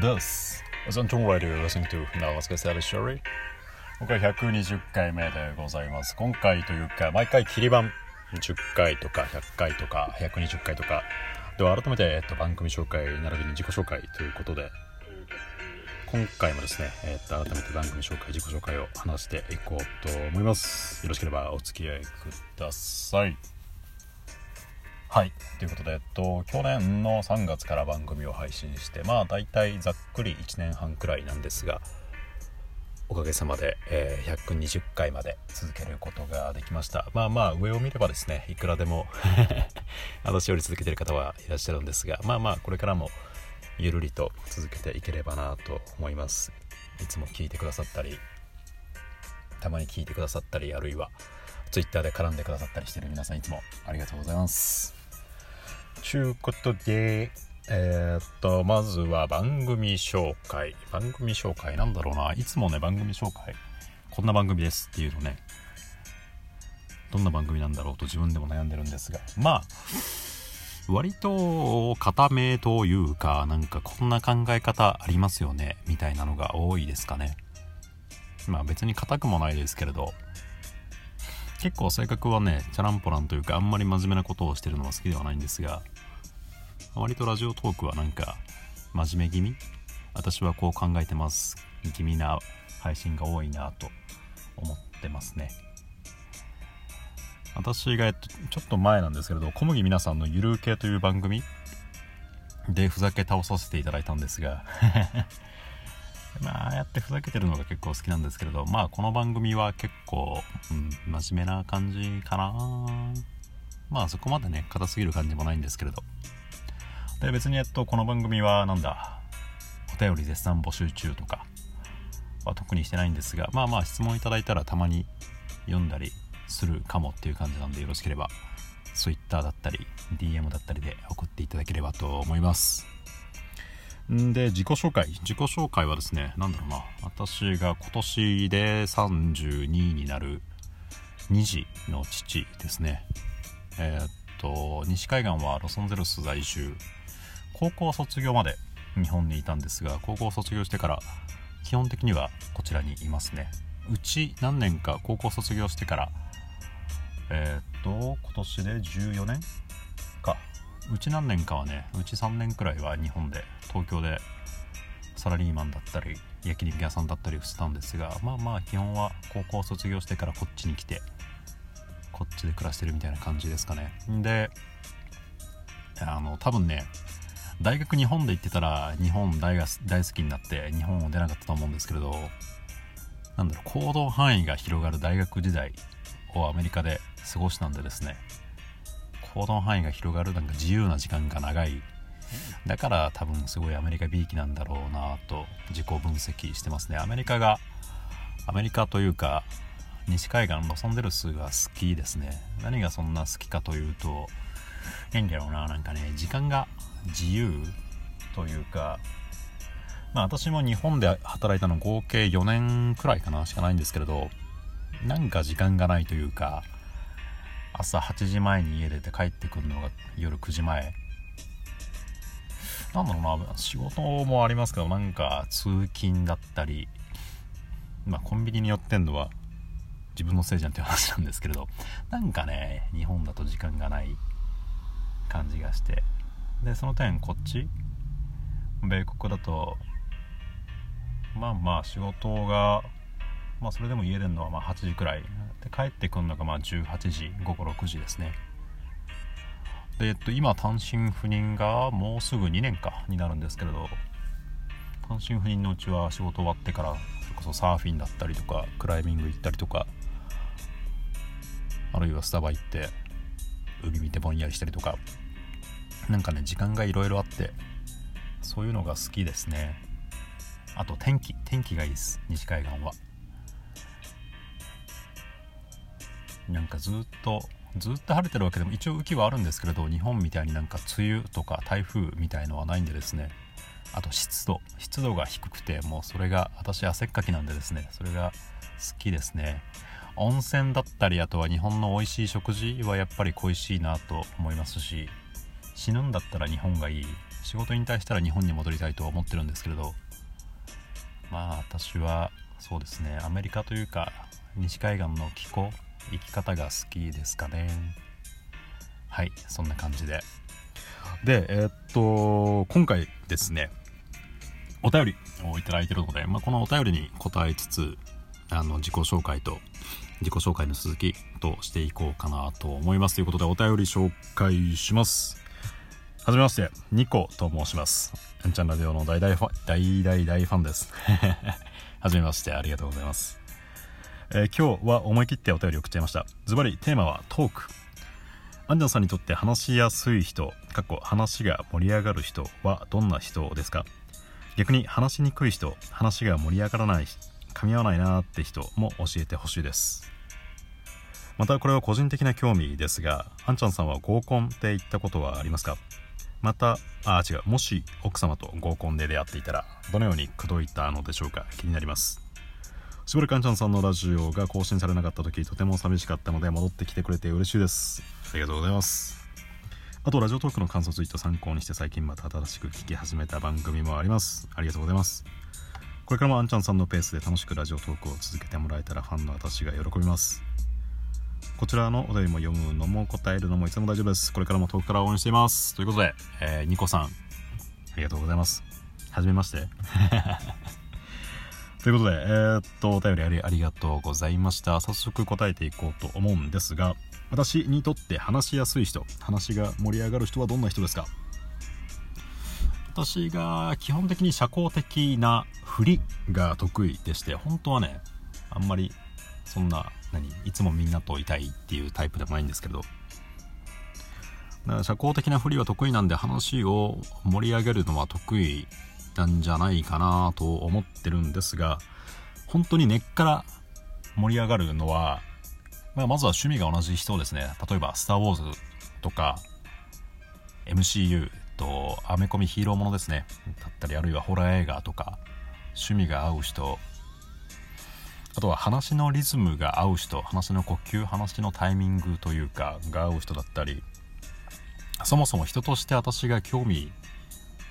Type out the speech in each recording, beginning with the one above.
This is Anton Radio listening to Now Let's Get Started Story 今回120回目でございます。今回というか毎回切り番。10回とか100回とか120回とか。では改めて、えっと、番組紹介並びに自己紹介ということで。今回もですね、えっと、改めて番組紹介自己紹介を話していこうと思います。よろしければお付き合いください。はい。ということで、えっと、去年の3月から番組を配信してまあ大体ざっくり1年半くらいなんですがおかげさまで、えー、120回まで続けることができました。まあまあ上を見ればですねいくらでも私より続けてる方はいらっしゃるんですがまあまあこれからもゆるりと続けていければなと思います。いつも聞いてくださったりたまに聞いてくださったりあるいは Twitter で絡んでくださったりしてる皆さんいつもありがとうございます。ちゅうことで、えー、っと、まずは番組紹介。番組紹介なんだろうな。いつもね、番組紹介、こんな番組ですっていうのね、どんな番組なんだろうと自分でも悩んでるんですが、まあ、割と固めというか、なんかこんな考え方ありますよね、みたいなのが多いですかね。まあ別に硬くもないですけれど、結構性格はね、チャランポランというか、あんまり真面目なことをしてるのは好きではないんですが、割とラジオトークはなんか真面目気味私はこう考えてます気味な配信が多いなと思ってますね。私が、ちょっと前なんですけれど小麦皆さんのゆる系という番組でふざけ倒させていただいたんですがまああやってふざけてるのが結構好きなんですけれどまあこの番組は結構、うん、真面目な感じかな。まあそこまでね硬すぎる感じもないんですけれど。で別にえっとこの番組はなんだお便り絶賛募集中とかは特にしてないんですがまあまあ質問いただいたらたまに読んだりするかもっていう感じなんでよろしければ Twitter だったり DM だったりで送っていただければと思います。で自己紹介。自己紹介はですね何だろうな。私が今年で32になる2児の父ですね。えー、っと西海岸はロサンゼルス在住。高校卒業まで日本にいたんですが高校卒業してから基本的にはこちらにいますね。うち何年か高校卒業してからえー、っと今年で14年うち何年かはねうち3年くらいは日本で東京でサラリーマンだったり焼肉屋さんだったりしてたんですがまあまあ基本は高校卒業してからこっちに来てこっちで暮らしてるみたいな感じですかね。であの多分ね大学日本で行ってたら日本大が大好きになって日本を出なかったと思うんですけれどなんだろう行動範囲が広がる大学時代をアメリカで過ごしたんでですね行動範囲が広がるなんか自由な時間が長い。だから多分すごいアメリカ B 期なんだろうなと自己分析してますね。アメリカがアメリカというか西海岸ロサンゼルスが好きですね。何がそんな好きかというと変だろうな。なんかね時間が自由というかまあ私も日本で働いたの合計4年くらいかな。しかないんですけれどなんか時間がないというか朝8時前に家出て帰ってくるのが夜9時前。なんだろうな仕事もありますけどなんか通勤だったりまあコンビニに寄ってんのは自分のせいじゃんっていう話なんですけれどなんかね日本だと時間がない感じがして。でその点こっち米国だとまあまあ仕事がまあそれでも家出るのはまあ8時くらい。で帰ってくるのがまあ18時午後6時ですね。で、えっと、今単身赴任がもうすぐ2年かになるんですけれど単身赴任のうちは仕事終わってからそれこそサーフィンだったりとかクライミング行ったりとかあるいはスタバ行って海見てぼんやりしたりとかなんかね時間がいろいろあってそういうのが好きですね。あと天気天気がいいです西海岸は。なんかずっとずっと晴れてるわけでも一応雨季はあるんですけれど日本みたいになんか梅雨とか台風みたいのはないんでですね。あと湿度。湿度が低くてもうそれが私汗っかきなんでですね。それが好きですね。温泉だったりあとは日本の美味しい食事はやっぱり恋しいなと思いますし死ぬんだったら日本がいい。仕事に対したら日本に戻りたいと思ってるんですけれど。まあ私はそうですね。アメリカというか西海岸の気候生き方が好きですかね。はいそんな感じで。でえー、っと今回ですねお便りをいただいてるので、まあ、このお便りに答えつつあの自己紹介と自己紹介の続きとしていこうかなと思いますということでお便り紹介します。はじめましてニコと申します。エンチャンラジオの大大ファン大大大ファンです。はじめましてありがとうございます、えー、今日は思い切ってお便り送っちゃいました。ズバリテーマはトーク。アンジャンさんにとって話しやすい人かっこ話が盛り上がる人はどんな人ですか？逆に話しにくい人話が盛り上がらない噛み合わないなって人も教えてほしいです。またこれは個人的な興味ですがあんちゃんさんは合コンって言ったことはありますか？またあ違うもし奥様と合コンで出会っていたらどのように口説いたのでしょうか？気になります。しばらくあんちゃんさんのラジオが更新されなかった時とても寂しかったので戻ってきてくれて嬉しいです。ありがとうございます。あとラジオトークの感想ツイート参考にして最近また新しく聞き始めた番組もあります。ありがとうございます。これからもあんちゃんさんのペースで楽しくラジオトークを続けてもらえたらファンの私が喜びます。こちらのお便りも読むのも答えるのもいつでも大丈夫です。これからも遠くから応援しています。ということで、えー、ニコさんありがとうございます。はじめましてということで、えー、っと、お便りありありがとうございました。早速答えていこうと思うんですが、私にとって話しやすい人話が盛り上がる人はどんな人ですか？私が基本的に社交的な振りが得意でして本当はねあんまりそんな何いつもみんなといたいっていうタイプでもないんですけど社交的な振りは得意なんで話を盛り上げるのは得意なんじゃないかなと思ってるんですが本当に根っから盛り上がるのはまあ、まずは趣味が同じ人ですね例えば「スター・ウォーズ」とか MCU とアメコミヒーローものですねだったりあるいはホラー映画とか趣味が合う人あとは話のリズムが合う人話の呼吸話のタイミングというかが合う人だったりそもそも人として私が興味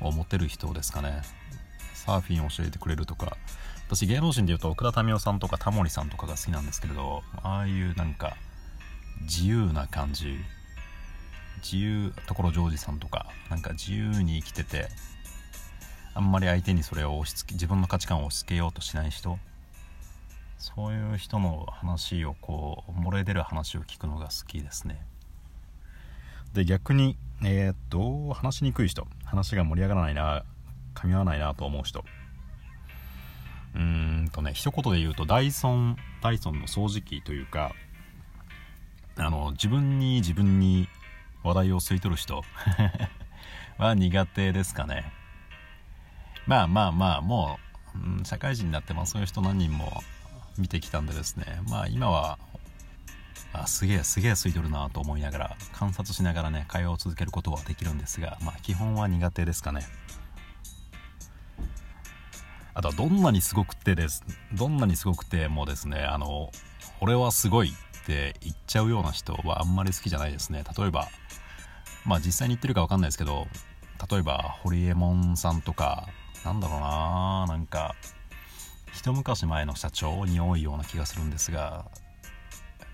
を持てる人ですかね。サーフィンを教えてくれるとか。私芸能人でいうと奥田民生さんとかタモリさんとかが好きなんですけれどああいうなんか自由な感じ。自由所ジョージさんとか。なんか自由に生きててあんまり相手にそれを押し付け自分の価値観を押し付けようとしない人。そういう人の話をこう漏れ出る話を聞くのが好きですね。で逆にえー、っと話しにくい人。話が盛り上がらないな噛み合わないなと思う人。うーんとね一言で言うとダイソンダイソンの掃除機というかあの自分に自分に話題を吸い取る人。は苦手ですかね。まあまあまあもう、うん、社会人になってもそういう人何人も見てきたんでですね。まあ今はあすげえすげえ吸い取るなと思いながら観察しながらね会話を続けることはできるんですがまあ基本は苦手ですかね。あとはどんなにすごくてですどんなにすごくてもですねあの俺はすごいって言っちゃうような人はあんまり好きじゃないですね。例えばまあ実際に言ってるか分かんないですけど例えばホリエモンさんとかなんだろうななんか一昔前の社長に多いような気がするんですが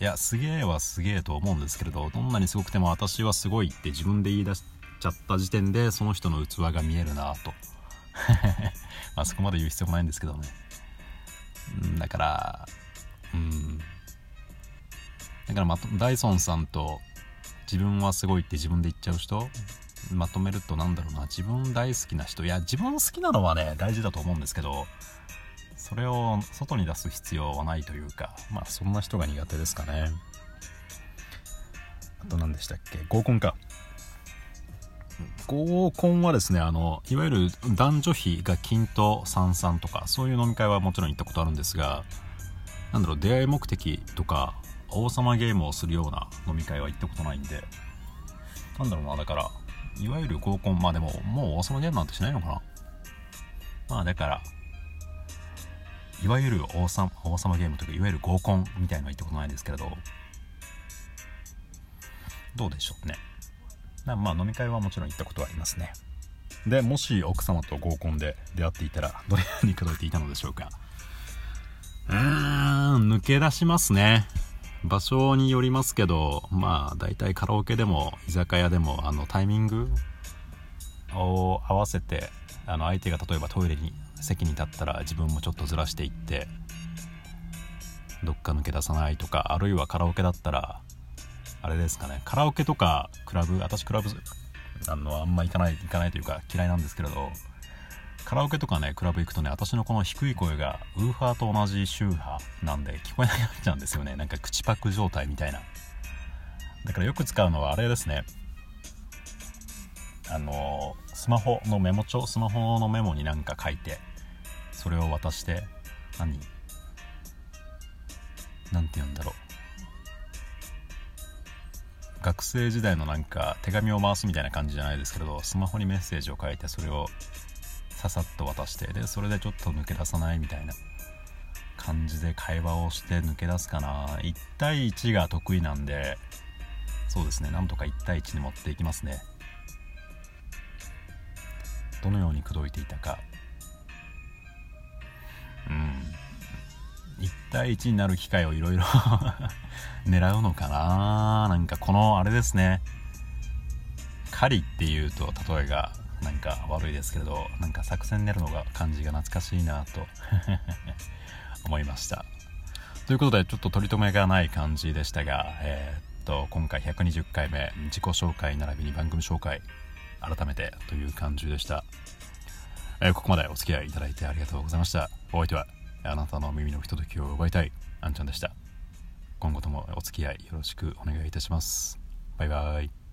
いやすげえはすげえと思うんですけれどどんなにすごくても私はすごいって自分で言い出しちゃった時点でその人の器が見えるなと まあそこまで言う必要もないんですけどね。ん、だから、うん。だからまダイソンさんと自分はすごいって自分で言っちゃう人まとめるとなんだろうな自分大好きな人いや自分好きなのはね大事だと思うんですけどそれを外に出す必要はないというかまあそんな人が苦手ですかね。あと何でしたっけ？合コンか。合コンはですねあのいわゆる男女比が均と三々とかそういう飲み会はもちろん行ったことあるんですがなんだろう出会い目的とか王様ゲームをするような飲み会は行ったことないんでなんだろうなだからいわゆる合コンまあでももう王様ゲームなんてしないのかな。まあだからいわゆる王様王様ゲームというかいわゆる合コンみたいなのは行ったことないですけれど。どうでしょうね。まあ飲み会はもちろん行ったことはありますね。でもし奥様と合コンで出会っていたらどれに口説いていたのでしょうか。うーん抜け出しますね。場所によりますけどまあ大体カラオケでも居酒屋でもあのタイミングを合わせてあの相手が例えばトイレに席に立ったら自分もちょっとずらしていってどっか抜け出さないとかあるいはカラオケだったらあれですかねカラオケとかクラブ私クラブあのあんま行かない行かないというか嫌いなんですけれどカラオケとかねクラブ行くとね私のこの低い声がウーファーと同じ周波なんで聞こえなくなっちゃうんですよね。なんか口パク状態みたいな。だからよく使うのはあれですね。あのスマホのメモ帳スマホのメモになんか書いてそれを渡して何なんて言うんだろう。学生時代のなんか手紙を回すみたいな感じじゃないですけどスマホにメッセージを書いてそれをささっと渡してでそれでちょっと抜け出さないみたいな感じで会話をして抜け出すかな。1対1が得意なんでそうですね。なんとか1対1に持っていきますね。どのように口説いていたか。うん。1対1になる機会をいろいろ 狙うのかな。なんかこのあれですね。狩りっていうと例えがなんか悪いですけれどなんか作戦練るのが感じが懐かしいなと 思いました。ということでちょっと取り留めがない感じでしたが、えー、っと今回120回目自己紹介並びに番組紹介改めてという感じでした、えー、ここまでお付き合いいただいてありがとうございました。お相手はあなたの耳のひとときを奪いたいあんちゃんでした。今後ともお付き合いよろしくお願いいたします。バイバイ。